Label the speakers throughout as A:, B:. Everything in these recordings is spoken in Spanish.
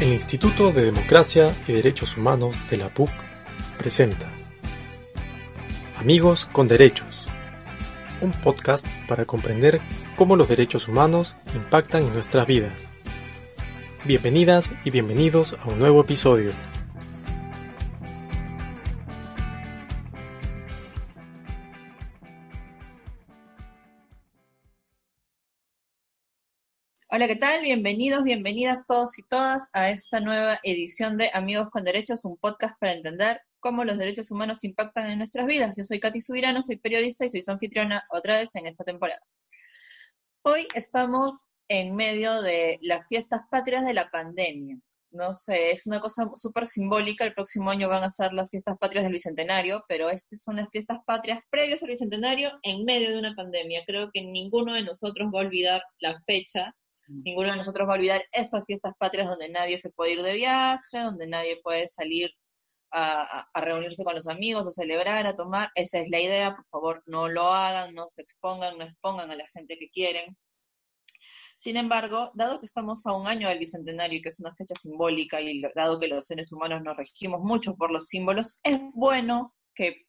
A: El Instituto de Democracia y Derechos Humanos de la PUC presenta Amigos con Derechos, un podcast para comprender cómo los derechos humanos impactan en nuestras vidas. Bienvenidas y bienvenidos a un nuevo episodio.
B: Hola, ¿qué tal? Bienvenidos, bienvenidas todos y todas a esta nueva edición de Amigos con Derechos, un podcast para entender cómo los derechos humanos impactan en nuestras vidas. Yo soy Katy Subirano, soy periodista y soy su anfitriona otra vez en esta temporada. Hoy estamos en medio de las fiestas patrias de la pandemia. No sé, es una cosa súper simbólica. El próximo año van a ser las fiestas patrias del Bicentenario, pero estas son las fiestas patrias previas al Bicentenario en medio de una pandemia. Creo que ninguno de nosotros va a olvidar la fecha Ninguno de nosotros va a olvidar estas fiestas patrias donde nadie se puede ir de viaje, donde nadie puede salir a, reunirse con los amigos, a celebrar, a tomar. Esa es la idea, por favor, no lo hagan, no se expongan, no expongan a la gente que quieren. Sin embargo, dado que estamos a un año del Bicentenario, que es una fecha simbólica, y dado que los seres humanos nos regimos mucho por los símbolos, es bueno que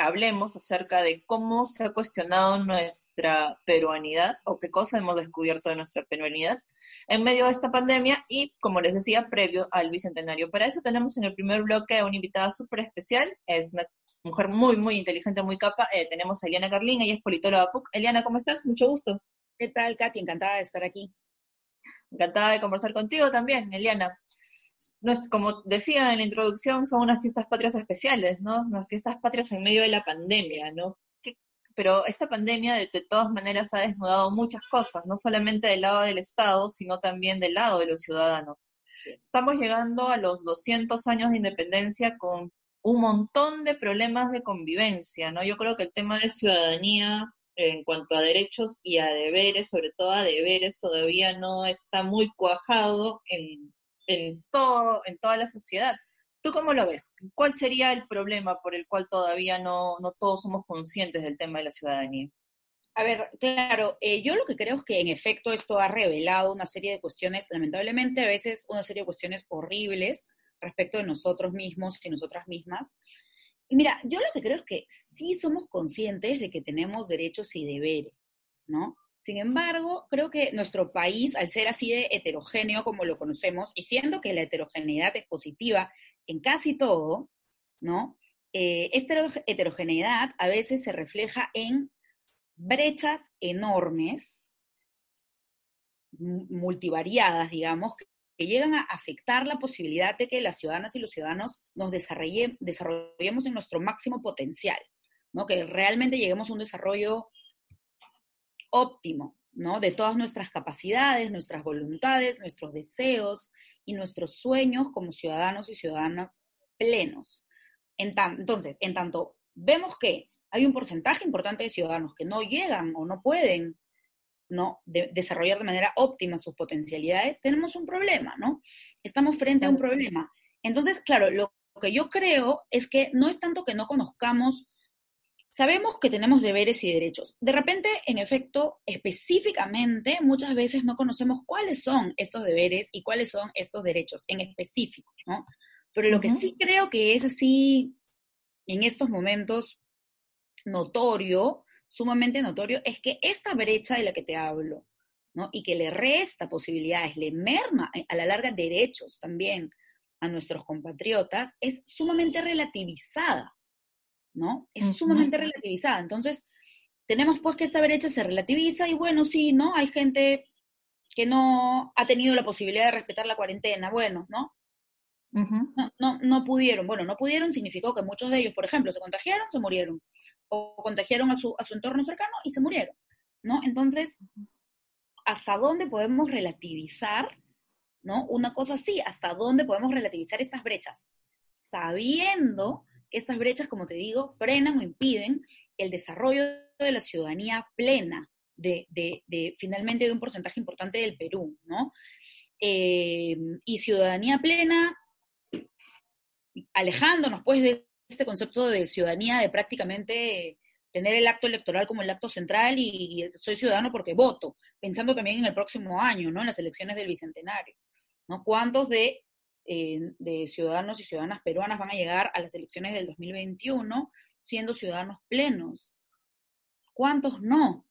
B: hablemos acerca de cómo se ha cuestionado nuestra peruanidad o qué cosa hemos descubierto de nuestra peruanidad en medio de esta pandemia y, como les decía, previo al Bicentenario. Para eso tenemos en el primer bloque a una invitada súper especial, es una mujer muy, muy inteligente, muy capa. Eh, tenemos a Eliana Carlín, ella es politóloga PUC. Eliana, ¿cómo estás? Mucho gusto.
C: ¿Qué tal, Katy? Encantada de estar aquí.
B: Encantada de conversar contigo también, Eliana como decía en la introducción, son unas fiestas patrias especiales, ¿no? Unas fiestas patrias en medio de la pandemia, ¿no? pero esta pandemia de, todas maneras ha desnudado muchas cosas, no solamente del lado del Estado, sino también del lado de los ciudadanos. Estamos llegando a los 200 años de independencia con un montón de problemas de convivencia, ¿no? Yo creo que el tema de ciudadanía en cuanto a derechos y a deberes, sobre todo a deberes, todavía no está muy cuajado en, en, todo, en toda la sociedad. ¿Tú cómo lo ves? ¿Cuál sería el problema por el cual todavía no, no todos somos conscientes del tema de la ciudadanía?
C: A ver, claro, eh, yo lo que creo es que en efecto esto ha revelado una serie de cuestiones, lamentablemente a veces una serie de cuestiones horribles respecto de nosotros mismos y nosotras mismas. Y mira, yo lo que creo es que sí somos conscientes de que tenemos derechos y deberes, ¿no? Sin embargo, creo que nuestro país, al ser así de heterogéneo como lo conocemos, y siendo que la heterogeneidad es positiva en casi todo, ¿no? Eh, esta heterogeneidad a veces se refleja en brechas enormes, multivariadas, digamos, que, llegan a afectar la posibilidad de que las ciudadanas y los ciudadanos nos desarrollemos en nuestro máximo potencial, ¿no? Que realmente lleguemos a un desarrollo óptimo, ¿no? De todas nuestras capacidades, nuestras voluntades, nuestros deseos y nuestros sueños como ciudadanos y ciudadanas plenos. entonces, en tanto vemos que hay un porcentaje importante de ciudadanos que no llegan o no pueden ¿no? desarrollar de manera óptima sus potencialidades, tenemos un problema, ¿no? Estamos frente a un problema. Entonces, claro, lo que yo creo es que no es tanto que no conozcamos Sabemos que tenemos deberes y derechos. De repente, en efecto, específicamente, muchas veces no conocemos cuáles son estos deberes y cuáles son estos derechos en específico, ¿no? Pero lo que sí creo que es así en estos momentos notorio, sumamente notorio, es que esta brecha de la que te hablo, ¿no? Y que le resta posibilidades, le merma a la larga derechos también a nuestros compatriotas, es sumamente relativizada. ¿No? Es sumamente relativizada. Entonces, tenemos pues que esta brecha se relativiza y bueno, sí, ¿no? Hay gente que no ha tenido la posibilidad de respetar la cuarentena, bueno, ¿no? no, no, no pudieron. Bueno, no pudieron significó que muchos de ellos, por ejemplo, se contagiaron, se murieron. O contagiaron a su, a su entorno cercano y se murieron, ¿no? Entonces, ¿hasta dónde podemos relativizar, ¿no? Una cosa así, ¿hasta dónde podemos relativizar estas brechas? Sabiendo estas brechas, como te digo, frenan o impiden el desarrollo de la ciudadanía plena de, finalmente de un porcentaje importante del Perú, ¿no? Eh, y ciudadanía plena, alejándonos pues de este concepto de ciudadanía de prácticamente tener el acto electoral como el acto central y, y, soy ciudadano porque voto, pensando también en el próximo año, ¿no? En las elecciones del Bicentenario, ¿no? ¿Cuántos de de ciudadanos y ciudadanas peruanas van a llegar a las elecciones del 2021 siendo ciudadanos plenos. ¿Cuántos no?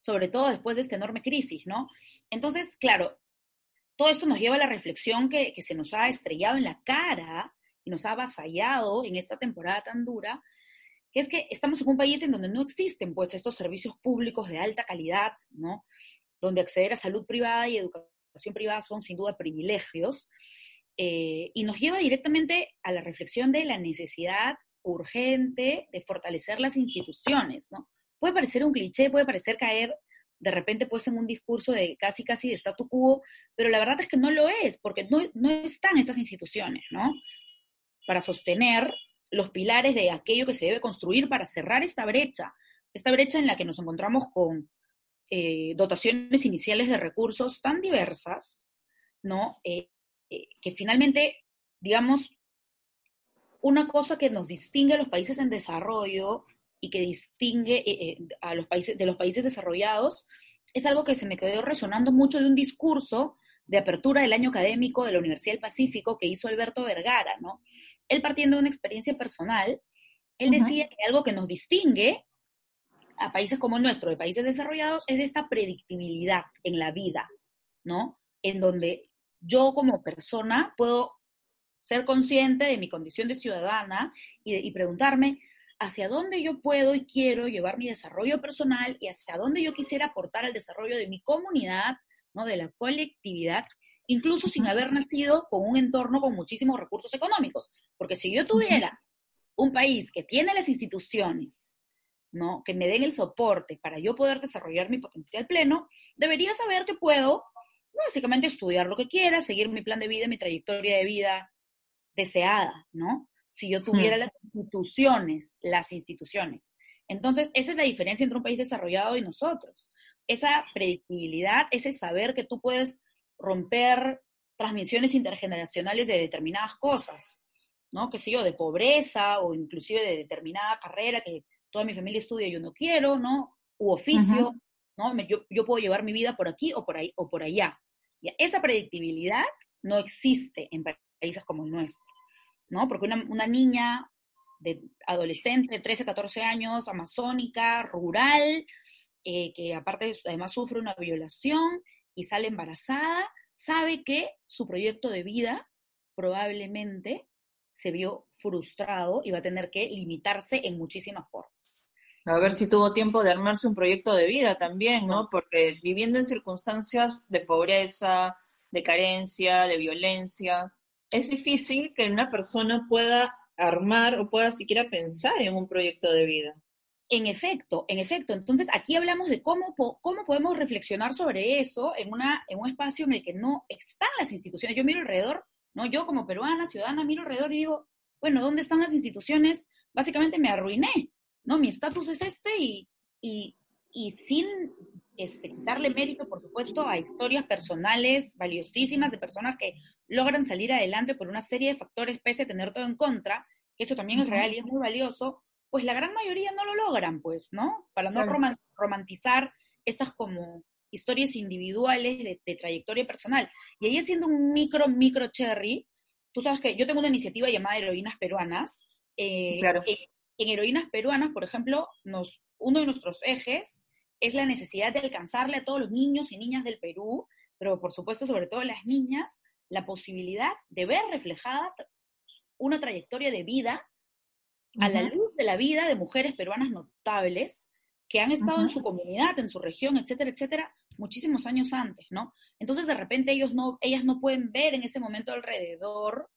C: Sobre todo después de esta enorme crisis, ¿no? Entonces, claro, todo esto nos lleva a la reflexión que, que se nos ha estrellado en la cara y nos ha avasallado en esta temporada tan dura, que es que estamos en un país en donde no existen pues estos servicios públicos de alta calidad, ¿no? Donde acceder a salud privada y educación privada son sin duda privilegios, eh, y nos lleva directamente a la reflexión de la necesidad urgente de fortalecer las instituciones, ¿no? Puede parecer un cliché, puede parecer caer de repente pues en un discurso de casi casi de statu quo, pero la verdad es que no lo es, porque no, no están estas instituciones, ¿no? Para sostener los pilares de aquello que se debe construir para cerrar esta brecha, esta brecha en la que nos encontramos con eh, dotaciones iniciales de recursos tan diversas, ¿no? Eh, eh, que finalmente, digamos, una cosa que nos distingue a los países en desarrollo y que distingue eh, eh, a los países, de los países desarrollados, es algo que se me quedó resonando mucho de un discurso de apertura del año académico de la Universidad del Pacífico que hizo Alberto Vergara, ¿no? Él partiendo de una experiencia personal, él decía que algo que nos distingue a países como el nuestro, de países desarrollados, es esta predictibilidad en la vida, ¿no? En donde yo como persona puedo ser consciente de mi condición de ciudadana y, preguntarme hacia dónde yo puedo y quiero llevar mi desarrollo personal y hacia dónde yo quisiera aportar al desarrollo de mi comunidad, ¿no? de la colectividad, incluso sin haber nacido con un entorno con muchísimos recursos económicos. Porque si yo tuviera un país que tiene las instituciones, ¿no? que me den el soporte para yo poder desarrollar mi potencial pleno, debería saber que puedo básicamente estudiar lo que quiera, seguir mi plan de vida, mi trayectoria de vida deseada, ¿no? Si yo tuviera las instituciones, las instituciones. Entonces, esa es la diferencia entre un país desarrollado y nosotros. Esa predictibilidad, ese saber que tú puedes romper transmisiones intergeneracionales de determinadas cosas, ¿no? Que sé yo, de pobreza o inclusive de determinada carrera que toda mi familia estudia y yo no quiero, ¿no? U oficio, ¿no? Yo, yo, puedo llevar mi vida por aquí o por ahí o por allá. Esa predictibilidad no existe en países como el nuestro, ¿no? Porque una, niña de adolescente de 13, 14 años, amazónica, rural, eh, que aparte además sufre una violación y sale embarazada, sabe que su proyecto de vida probablemente se vio frustrado y va a tener que limitarse en muchísimas formas.
B: A ver si tuvo tiempo de armarse un proyecto de vida también, ¿no? Porque viviendo en circunstancias de pobreza, de carencia, de violencia, es difícil que una persona pueda armar o pueda siquiera pensar en un proyecto de vida.
C: En efecto, en efecto. Entonces, aquí hablamos de cómo, cómo podemos reflexionar sobre eso en, una, en un espacio en el que no están las instituciones. Yo miro alrededor, ¿no? Yo como peruana, ciudadana, miro alrededor y digo, bueno, ¿dónde están las instituciones? Básicamente me arruiné. ¿No? Mi estatus es este y, y, sin este, darle mérito, por supuesto, a historias personales valiosísimas de personas que logran salir adelante por una serie de factores pese a tener todo en contra, que eso también es real y es muy valioso, pues la gran mayoría no lo logran, pues, ¿no? Para no romantizar estas como historias individuales de, trayectoria personal. Y ahí haciendo un micro, micro cherry, tú sabes que yo tengo una iniciativa llamada Heroínas Peruanas, eh, claro en heroínas peruanas, por ejemplo, nos, uno de nuestros ejes es la necesidad de alcanzarle a todos los niños y niñas del Perú, pero por supuesto sobre todo a las niñas, la posibilidad de ver reflejada una trayectoria de vida a la luz de la vida de mujeres peruanas notables que han estado en su comunidad, en su región, etcétera, etcétera, muchísimos años antes, ¿no? Entonces, de repente, ellos no, ellas no pueden ver en ese momento alrededor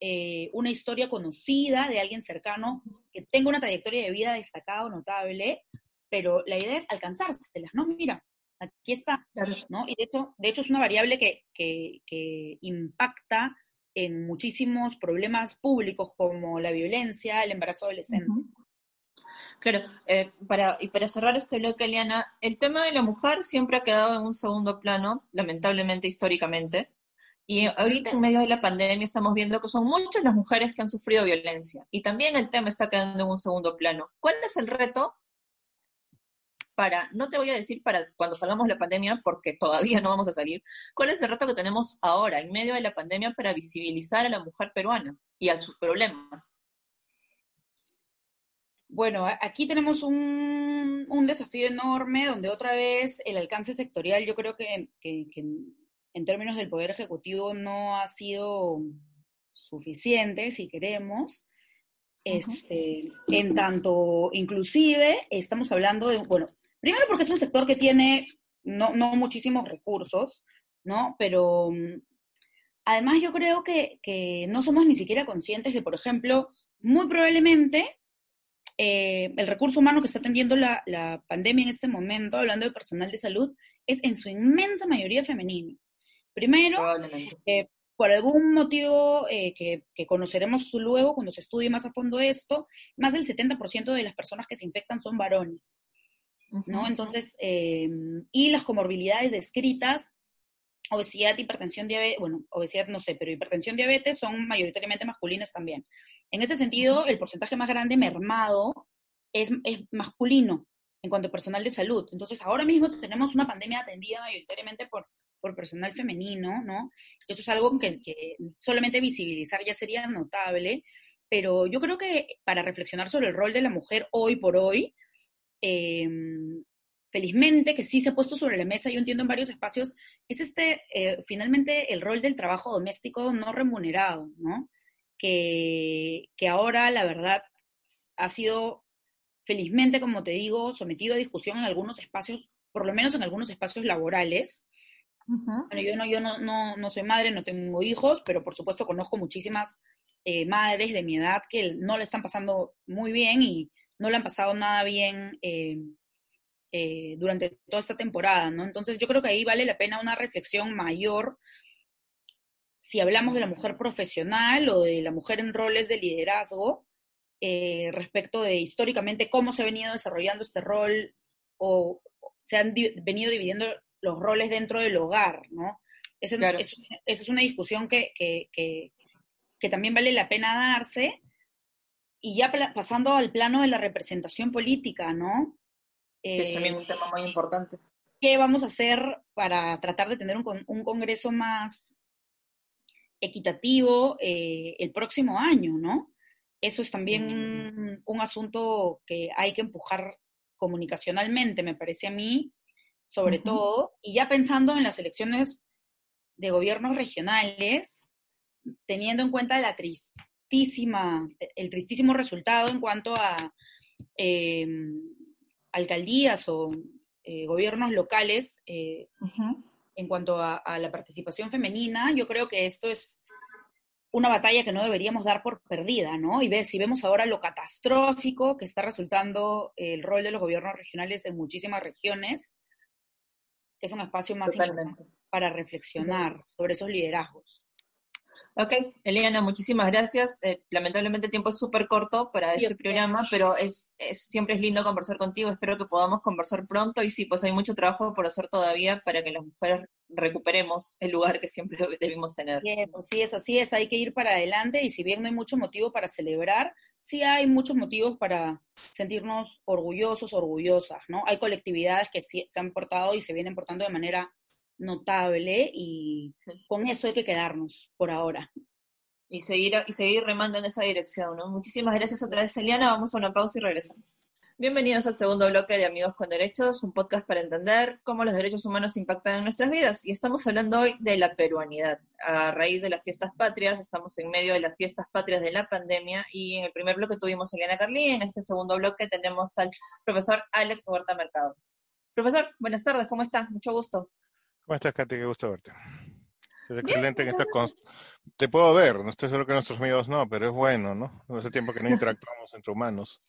C: eh, una historia conocida de alguien cercano que tenga una trayectoria de vida destacada o notable, pero la idea es alcanzárselas, ¿no? Mira, aquí está, ¿no? Y de hecho, de hecho es una variable que, que, impacta en muchísimos problemas públicos como la violencia, el embarazo adolescente.
B: Claro, eh, para, y para cerrar este bloque, Eliana, el tema de la mujer siempre ha quedado en un segundo plano, lamentablemente históricamente. Y ahorita en medio de la pandemia estamos viendo que son muchas las mujeres que han sufrido violencia y también el tema está quedando en un segundo plano. ¿Cuál es el reto para, no te voy a decir para cuando salgamos de la pandemia, porque todavía no vamos a salir, cuál es el reto que tenemos ahora, en medio de la pandemia, para visibilizar a la mujer peruana y a sus problemas?
C: Bueno, aquí tenemos un, desafío enorme donde otra vez el alcance sectorial yo creo que, en términos del Poder Ejecutivo no ha sido suficiente, si queremos. Este, en tanto, inclusive, estamos hablando de, bueno, primero porque es un sector que tiene no, no muchísimos recursos, ¿no? Pero mm, además yo creo que, que, no somos ni siquiera conscientes de, por ejemplo, muy probablemente eh, el recurso humano que está atendiendo la, la, pandemia en este momento, hablando de personal de salud, es en su inmensa mayoría femenino. Primero, eh, por algún motivo eh, que, conoceremos luego cuando se estudie más a fondo esto, más del 70% de las personas que se infectan son varones, ¿no? Entonces, eh, y las comorbilidades descritas, obesidad, hipertensión, diabetes, bueno, obesidad no sé, pero hipertensión, diabetes son mayoritariamente masculinas también. En ese sentido, el porcentaje más grande mermado es, es masculino en cuanto a personal de salud. Entonces, ahora mismo tenemos una pandemia atendida mayoritariamente por por personal femenino, ¿no? Eso es algo que, solamente visibilizar ya sería notable, pero yo creo que para reflexionar sobre el rol de la mujer hoy por hoy, em, felizmente que sí se ha puesto sobre la mesa, yo entiendo en varios espacios, es este, eh, finalmente, el rol del trabajo doméstico no remunerado, ¿no? Que, que ahora, la verdad, ha sido, felizmente, como te digo, sometido a discusión en algunos espacios, por lo menos en algunos espacios laborales, bueno, yo no, yo no, no, no, soy madre, no tengo hijos, pero por supuesto conozco muchísimas eh, madres de mi edad que no le están pasando muy bien y no le han pasado nada bien eh, eh, durante toda esta temporada, ¿no? Entonces yo creo que ahí vale la pena una reflexión mayor si hablamos de la mujer profesional o de la mujer en roles de liderazgo, respecto de históricamente cómo se ha venido desarrollando este rol o se han venido dividiendo los roles dentro del hogar, ¿no? Esa es, una discusión que, también vale la pena darse. Y ya pasando al plano de la representación política, ¿no?
B: es también un tema muy importante.
C: ¿Qué vamos a hacer para tratar de tener un, congreso más equitativo eh, el próximo año, ¿no? Eso es también un asunto que hay que empujar comunicacionalmente, me parece a mí, sobre todo, y ya pensando en las elecciones de gobiernos regionales, teniendo en cuenta la tristísima, el tristísimo resultado en cuanto a em, alcaldías o eh, gobiernos locales, eh, en cuanto a, la participación femenina, yo creo que esto es una batalla que no deberíamos dar por perdida, ¿no? Y ver si vemos ahora lo catastrófico que está resultando el rol de los gobiernos regionales en muchísimas regiones, es un espacio más para reflexionar sobre esos liderazgos.
B: Ok, Eliana, muchísimas gracias. Eh, lamentablemente el tiempo es súper corto para este programa, pero es, siempre es lindo conversar contigo. Espero que podamos conversar pronto y sí, pues hay mucho trabajo por hacer todavía para que las mujeres recuperemos el lugar que siempre debimos tener.
C: Sí, es así es, hay que ir para adelante y si bien no hay mucho motivo para celebrar, sí hay muchos motivos para sentirnos orgullosos, orgullosas, ¿no? Hay colectividades que sí, se han portado y se vienen portando de manera notable y con eso hay que quedarnos por ahora.
B: Y seguir, y seguir remando en esa dirección, ¿no? Muchísimas gracias otra vez, Eliana. Vamos a una pausa y regresamos. Bienvenidos al segundo bloque de Amigos con Derechos, un podcast para entender cómo los derechos humanos impactan en nuestras vidas. Y estamos hablando hoy de la peruanidad. A raíz de las fiestas patrias, estamos en medio de las fiestas patrias de la pandemia y en el primer bloque tuvimos a Eliana Carlí, en este segundo bloque tenemos al profesor Alex Huerta Mercado. Profesor, buenas tardes, ¿cómo está? Mucho gusto.
D: ¿Cómo estás, Katy? Qué gusto verte. Es excelente que estás con... Te puedo ver, no estoy seguro que nuestros amigos no, pero es bueno, ¿no? Hace tiempo que no interactuamos entre humanos.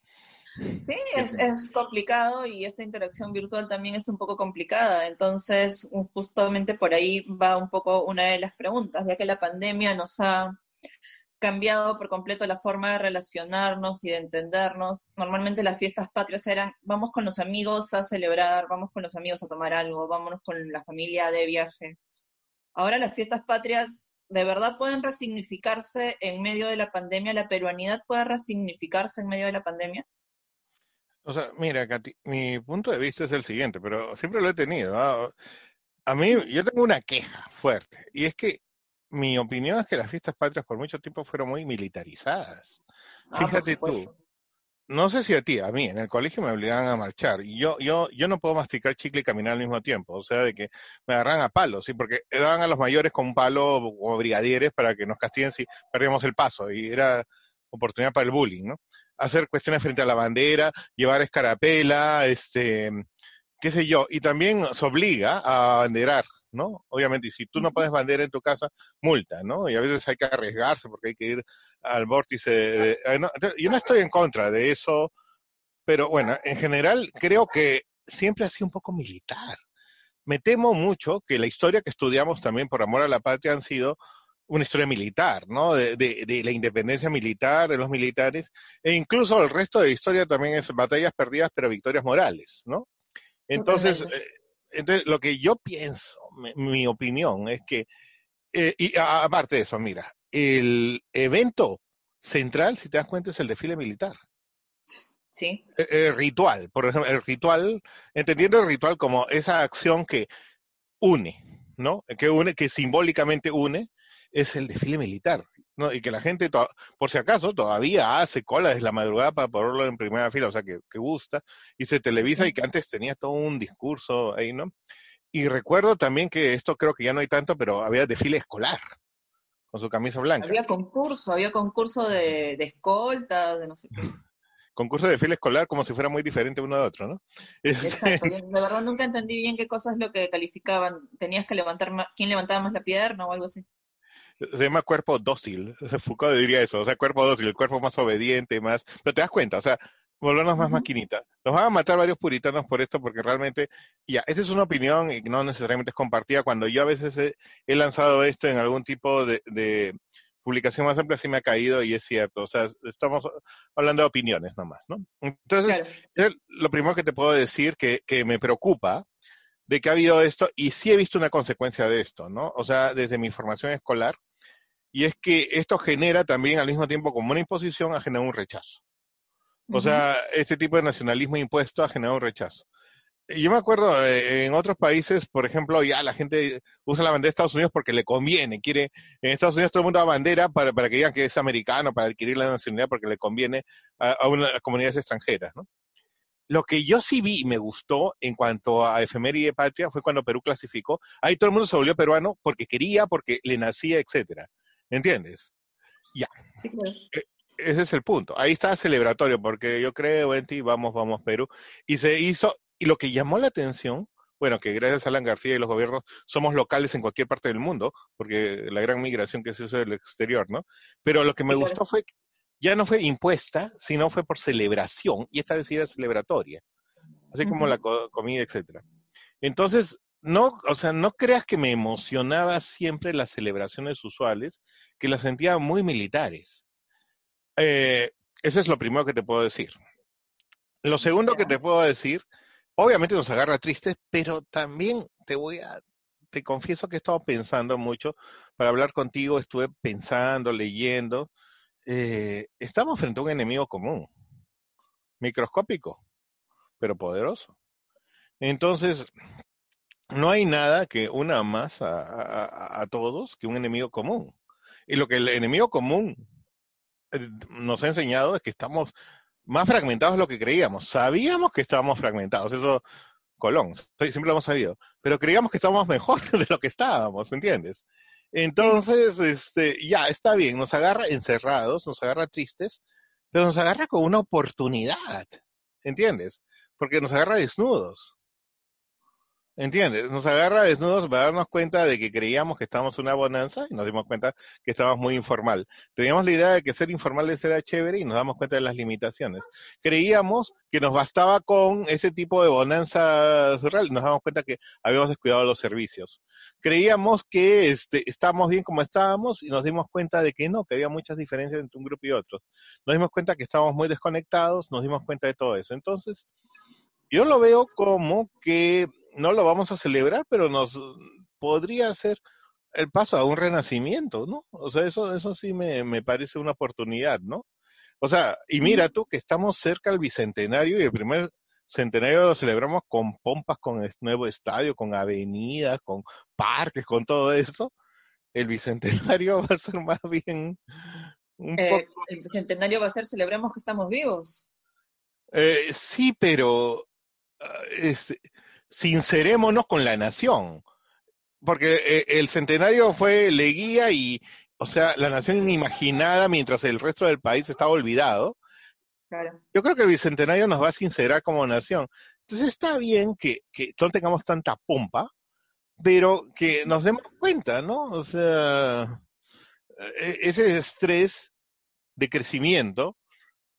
B: Sí, es, es, complicado y esta interacción virtual también es un poco complicada. Entonces, justamente por ahí va un poco una de las preguntas, ya que la pandemia nos ha cambiado por completo la forma de relacionarnos y de entendernos. Normalmente las fiestas patrias eran, vamos con los amigos a celebrar, vamos con los amigos a tomar algo, vámonos con la familia de viaje. Ahora las fiestas patrias de verdad pueden resignificarse en medio de la pandemia, la peruanidad puede resignificarse en medio de la pandemia.
D: O sea, mira, Katy, mi punto de vista es el siguiente, pero siempre lo he tenido. ¿ah? A mí, yo tengo una queja fuerte, y es que mi opinión es que las fiestas patrias por mucho tiempo fueron muy militarizadas.
B: Ah,
D: Fíjate tú, no sé si a ti, a mí, en el colegio me obligaban a marchar, y yo, yo, yo no puedo masticar chicle y caminar al mismo tiempo, o sea, de que me agarran a palos, ¿sí? Porque daban a los mayores con un palo o brigadieres para que nos castiguen si perdíamos el paso, y era oportunidad para el bullying, ¿no? Hacer cuestiones frente a la bandera, llevar escarapela, este, qué sé yo, y también se obliga a banderar, ¿no? Obviamente, y si tú no pones bandera en tu casa, multa, ¿no? Y a veces hay que arriesgarse porque hay que ir al vórtice. de- no, yo no estoy en contra de eso, pero bueno, en general creo que siempre ha sido un poco militar. Me temo mucho que la historia que estudiamos también por amor a la patria han sido una historia militar, ¿no? De, de- de la independencia militar, de los militares, e incluso el resto de la historia también es batallas perdidas, pero victorias morales, ¿no? Entonces, eh, entonces lo que yo pienso, mi, mi opinión, es que, eh, y aparte de eso, mira, el evento central, si te das cuenta, es el desfile militar.
B: Sí,
D: El, el ritual, por ejemplo, el ritual, entendiendo el ritual como esa acción que une, ¿no? Que une, que simbólicamente une, es el desfile militar, ¿no? Y que la gente, to- por si acaso, todavía hace cola desde la madrugada para ponerlo en primera fila, o sea, que, que gusta, y se televisa y que antes tenía todo un discurso ahí, ¿no? Y recuerdo también que esto creo que ya no hay tanto, pero había desfile escolar, con su camisa blanca.
B: había concurso, había concurso de, de escoltas, de no sé qué.
D: Concurso de desfile escolar como si fuera muy diferente uno de otro, ¿no? Este,
B: Exacto. De verdad nunca entendí bien qué cosa es lo que calificaban. Tenías que levantar más, quién levantaba más la pierna o algo así.
D: Se llama cuerpo dócil. O sea, Foucault diría eso, o sea, cuerpo dócil, el cuerpo más obediente, más... Pero te das cuenta, o sea, volvernos más maquinita. Nos van a matar varios puritanos por esto, porque realmente, ya, esa es una opinión y no necesariamente es compartida. Cuando yo a veces he, he lanzado esto en algún tipo de, de publicación más amplia, sí me ha caído y es cierto. O sea, estamos hablando de opiniones nomás, ¿no? Entonces,
B: Claro.
D: lo primero que te puedo decir que, que me preocupa de que ha habido esto y sí he visto una consecuencia de esto, ¿no? O sea, desde mi formación escolar, y es que esto genera también al mismo tiempo como una imposición, ha generado un rechazo. O sea, este tipo de nacionalismo impuesto ha generado un rechazo. Yo me acuerdo eh, en otros países, por ejemplo, ya la gente usa la bandera de Estados Unidos porque le conviene, quiere, en Estados Unidos todo el mundo da bandera para, para que digan que es americano, para adquirir la nacionalidad porque le conviene a, a una- a comunidades extranjeras, ¿no? Lo que yo sí vi y me gustó en cuanto a efeméride patria fue cuando Perú clasificó. Ahí todo el mundo se volvió peruano porque quería, porque le nacía, etcétera. ¿Entiendes?
B: Sí, claro.
D: Ese es el punto. Ahí está celebratorio, porque yo creo en ti, vamos, vamos, Perú. Y se hizo, y lo que llamó la atención, bueno, que gracias a Alan García y los gobiernos somos locales en cualquier parte del mundo, porque la gran migración que se hizo del exterior, ¿no? Pero lo que me
B: Sí, claro.
D: gustó fue que ya no fue impuesta, sino fue por celebración, y esta vez era celebratoria, así como la co- comida, etcétera. Entonces, no, o sea, no creas que me emocionaba siempre las celebraciones usuales, que las sentía muy militares. Eh, eso es lo primero que te puedo decir. Lo segundo que te puedo decir, obviamente nos agarra tristes, pero también te voy a, te confieso que he estado pensando mucho para hablar contigo, estuve pensando, leyendo. Eh, estamos frente a un enemigo común, microscópico, pero poderoso. Entonces, no hay nada que una más a, todos que un enemigo común. Y lo que el enemigo común eh, nos ha enseñado es que estamos más fragmentados de lo que creíamos. Sabíamos que estábamos fragmentados, eso Colón, siempre lo hemos sabido, pero creíamos que estábamos mejor de lo que estábamos, ¿entiendes? Entonces, este, ya, está bien, nos agarra encerrados, nos agarra tristes, pero nos agarra con una oportunidad, ¿entiendes? Porque nos agarra desnudos. ¿Entiendes? Nos agarra desnudos para darnos cuenta de que creíamos que estábamos una bonanza y nos dimos cuenta que estábamos muy informal. Teníamos la idea de que ser informales era chévere y nos damos cuenta de las limitaciones. Creíamos que nos bastaba con ese tipo de bonanza surreal y nos damos cuenta que habíamos descuidado los servicios. Creíamos que este, estábamos bien como estábamos y nos dimos cuenta de que no, que había muchas diferencias entre un grupo y otro. Nos dimos cuenta que estábamos muy desconectados, nos dimos cuenta de todo eso. Entonces, yo lo veo como que no lo vamos a celebrar, pero nos podría ser el paso a un renacimiento, ¿no? O sea, eso, eso sí me, me parece una oportunidad, ¿no? O sea, y mira tú que estamos cerca del bicentenario y el primer centenario lo celebramos con pompas, con el nuevo estadio, con avenidas, con parques, con todo eso. El bicentenario va a ser más bien un
B: Eh,
D: poco...
B: el bicentenario va a ser celebremos que estamos vivos.
D: Eh, sí, pero ah, este, sincerémonos con la nación. Porque eh, el centenario fue Leguía y, o sea, la nación inimaginada mientras el resto del país estaba olvidado.
B: Claro.
D: Yo creo que el bicentenario nos va a sincerar como nación. Entonces está bien que, que no tengamos tanta pompa, pero que nos demos cuenta, ¿no? O sea, e- ese estrés de crecimiento,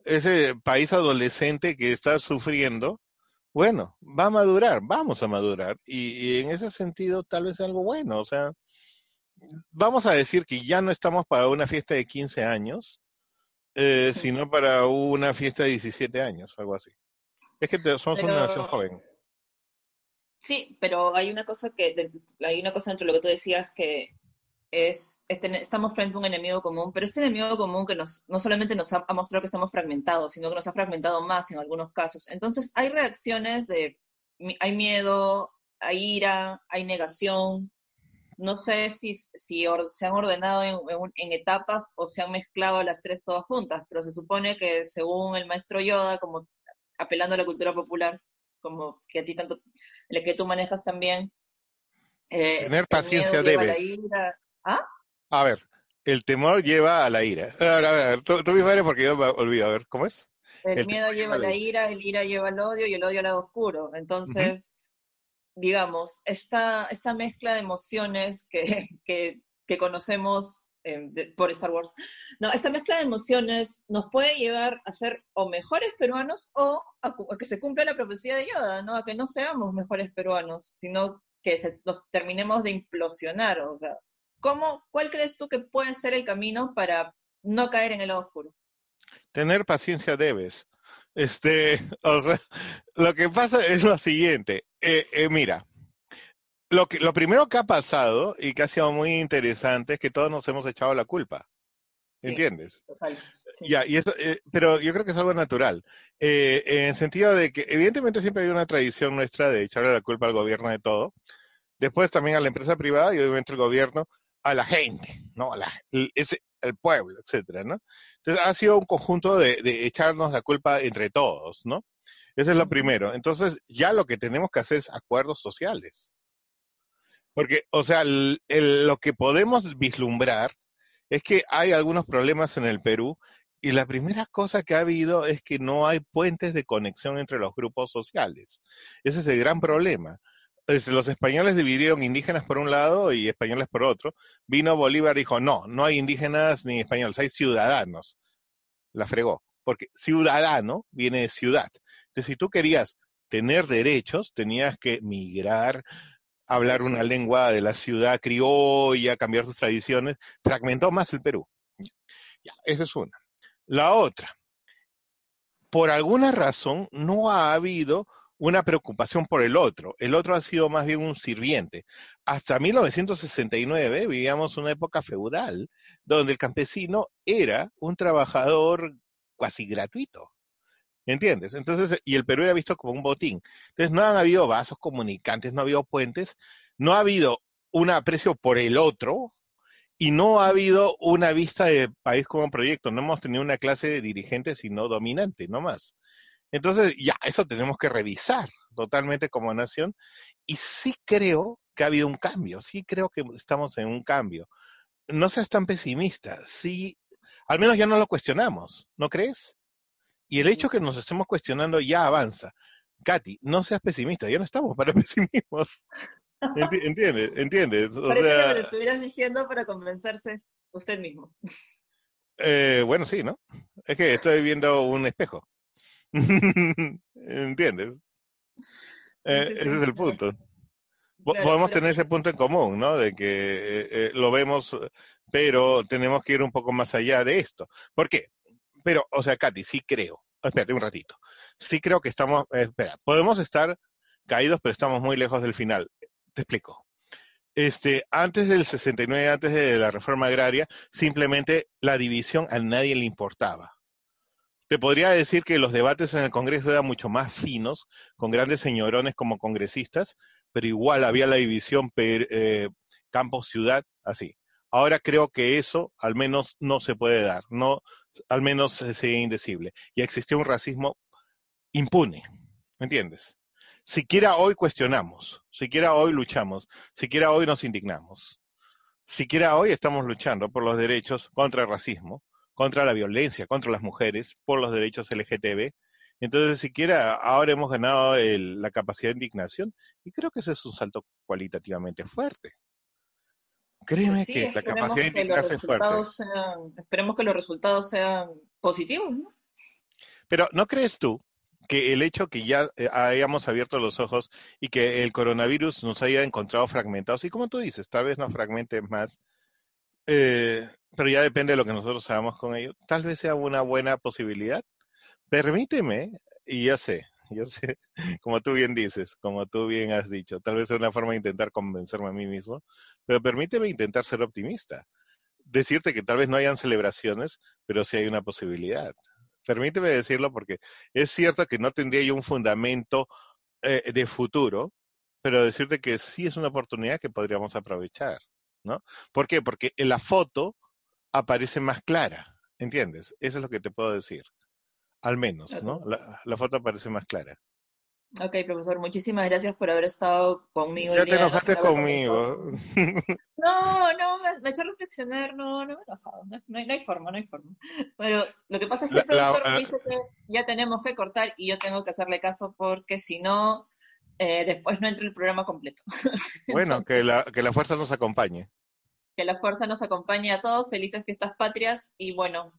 D: ese país adolescente que está sufriendo, bueno, va a madurar, vamos a madurar. Y, y en ese sentido tal vez algo bueno, o sea, vamos a decir que ya no estamos para una fiesta de 15 años, eh,
B: Sí.
D: sino para una fiesta de 17 años, algo así. Es que te- somos una nación joven.
B: Sí, pero hay una cosa que de- hay una cosa entre lo que tú decías que es, es tener- estamos frente a un enemigo común, pero este enemigo común que nos, no solamente nos ha, ha mostrado que estamos fragmentados, sino que nos ha fragmentado más en algunos casos. Entonces hay reacciones de, hay miedo, hay ira, hay negación. No sé si, si or- se han ordenado en, en en etapas o se han mezclado las tres todas juntas, pero se supone que según el maestro Yoda, como apelando a la cultura popular, como que a ti tanto, el que tú manejas también. eh,
D: Tener paciencia
B: la
D: debes.
B: ira. ¿Ah?
D: A ver, el temor lleva a la ira. A ver, a ver, tú, tú mismo eres porque yo me olvido. A ver, ¿cómo es?
B: El,
D: El
B: miedo lleva a la ira, el ira lleva al odio y el odio al lado oscuro. Entonces, digamos, esta, esta mezcla de emociones que, que, que conocemos eh, de- por Star Wars, no, esta mezcla de emociones nos puede llevar a ser o mejores peruanos o a, a que se cumpla la profecía de Yoda, ¿no? A que no seamos mejores peruanos, sino que se- nos terminemos de implosionar. O sea, ¿cómo, ¿cuál crees tú que puede ser el camino para no caer en el lado oscuro?
D: Tener paciencia debes. Este, o sea, lo que pasa es lo siguiente. Eh, eh, mira, lo que, lo primero que ha pasado y que ha sido muy interesante es que todos nos hemos echado la culpa. ¿Entiendes?
B: Total. sí.
D: Ya, y eso, eh, pero yo creo que es algo natural. Eh, en el sentido de que, evidentemente, siempre hay una tradición nuestra de echarle la culpa al gobierno de todo. Después también a la empresa privada y obviamente el gobierno a la gente, ¿no? A la, el, ese- el pueblo, etcétera, ¿no? Entonces ha sido un conjunto de, de echarnos la culpa entre todos, ¿no? Eso es lo primero. Entonces, ya lo que tenemos que hacer es acuerdos sociales. Porque, o sea, el- el- lo que podemos vislumbrar es que hay algunos problemas en el Perú y la primera cosa que ha habido es que no hay puentes de conexión entre los grupos sociales. Ese es el gran problema. Es, los españoles dividieron indígenas por un lado y españoles por otro. Vino Bolívar y dijo, no, no hay indígenas ni españoles, hay ciudadanos. La fregó, porque ciudadano viene de ciudad. Entonces, si tú querías tener derechos, tenías que migrar, hablar una lengua de la ciudad criolla, cambiar sus tradiciones, fragmentó más el Perú. Ya, esa es una. La otra, por alguna razón no ha habido una preocupación por el otro. El otro ha sido más bien un sirviente. Hasta 1969 vivíamos una época feudal donde el campesino era un trabajador casi gratuito. ¿Entiendes? Entonces, y el Perú era visto como un botín. Entonces, no han habido vasos comunicantes, no ha habido puentes, no ha habido un aprecio por el otro y no ha habido una vista de país como proyecto. No hemos tenido una clase de dirigente, sino dominante, no más. Entonces, ya, eso tenemos que revisar totalmente como nación. Y sí creo que ha habido un cambio, sí creo que estamos en un cambio. No seas tan pesimista, sí, al menos ya no lo cuestionamos, ¿no crees? Y el hecho que nos estemos cuestionando ya avanza. Katy, no seas pesimista, ya no estamos para pesimismos. Enti- ¿Entiendes? ¿Entiendes? O
B: Parece que
D: sea,
B: me lo estuvieras diciendo para convencerse usted mismo.
D: eh, bueno, sí, ¿no? Es que estoy viendo un espejo. ¿Entiendes?
B: Sí,
D: Eh,
B: sí, sí,
D: ese es el punto.
B: Claro,
D: Podemos
B: pero-
D: tener ese punto en común, ¿no? De que eh, eh, lo vemos, pero tenemos que ir un poco más allá de esto. ¿Por qué? Pero, o sea, Katy, sí creo. Espérate un ratito. Sí creo que estamos, espera, podemos estar caídos, pero estamos muy lejos del final. Te explico. Este, antes del 69, antes de la reforma agraria, simplemente la división a nadie le importaba. Te podría decir que los debates en el Congreso eran mucho más finos, con grandes señorones como congresistas, pero igual había la división eh, campo-ciudad, así. Ahora creo que eso al menos no se puede dar, no, al menos sería indecible. Y existió un racismo impune, ¿me entiendes? Siquiera hoy cuestionamos, siquiera hoy luchamos, siquiera hoy nos indignamos, siquiera hoy estamos luchando por los derechos contra el racismo, contra la violencia, contra las mujeres, por los derechos LGTB. Entonces, siquiera ahora hemos ganado la capacidad de indignación y creo que ese es un salto cualitativamente fuerte. Créeme pues que la capacidad de indignarse es fuerte.
B: esperemos que los resultados sean positivos, ¿no?
D: Pero ¿no crees tú que el hecho que ya eh, hayamos abierto los ojos y que el coronavirus nos haya encontrado fragmentados, y como tú dices, tal vez nos fragmente más, eh, pero ya depende de lo que nosotros hagamos con ello, tal vez sea una buena posibilidad. Permíteme, y ya sé, yo sé, como tú bien dices, como tú bien has dicho, tal vez sea una forma de intentar convencerme a mí mismo, pero permíteme intentar ser optimista. Decirte que tal vez no hayan celebraciones, pero sí hay una posibilidad. Permíteme decirlo porque es cierto que no tendría yo un fundamento eh, de futuro, pero decirte que sí es una oportunidad que podríamos aprovechar, ¿no? ¿Por qué? Porque en la foto aparece más clara, ¿entiendes? Eso es lo que te puedo decir. Al menos, ¿no? La, foto aparece más clara.
B: Ok, profesor, muchísimas gracias por haber estado conmigo.
D: Ya te enojaste conmigo.
B: No, no, me, me, echó a reflexionar, no, no me he enojado, no, hay, forma, no hay forma. Pero lo que pasa es que el productor me dice que ya tenemos que cortar y yo tengo que hacerle caso porque si no, eh, después no entra el programa completo.
D: Bueno, que, la, que la fuerza nos acompañe.
B: Que la fuerza nos acompañe a todos, felices fiestas patrias y bueno,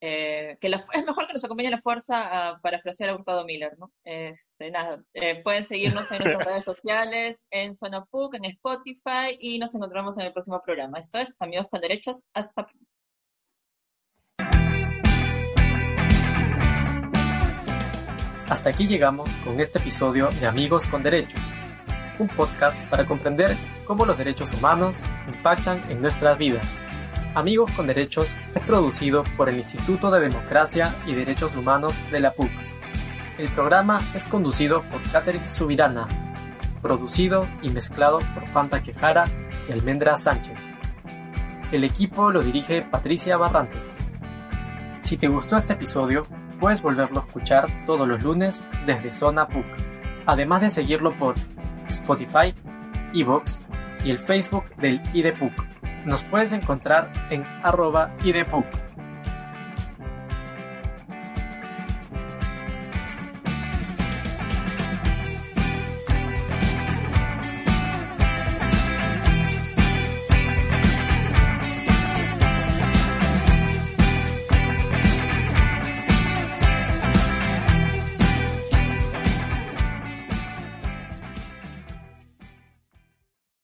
B: eh, que es mejor que nos acompañe la fuerza a parafrasear a Hurtado Miller, ¿no? Este, nada, eh, pueden seguirnos en nuestras redes sociales, en Sonopuc, en Spotify y nos encontramos en el próximo programa. Esto es Amigos con Derechos. Hasta pronto.
A: Hasta aquí llegamos con este episodio de Amigos con Derechos, un podcast para comprender cómo los derechos humanos impactan en nuestras vidas. Amigos con Derechos es producido por el Instituto de Democracia y Derechos Humanos de la PUC. El programa es conducido por Catherine Subirana, producido y mezclado por Fanta Quejara y Almendra Sánchez. El equipo lo dirige Patricia Barrante. Si te gustó este episodio, puedes volverlo a escuchar todos los lunes desde Zona PUC, además de seguirlo por Spotify, Evox y el Facebook del IDPUC. Nos puedes encontrar en arroba.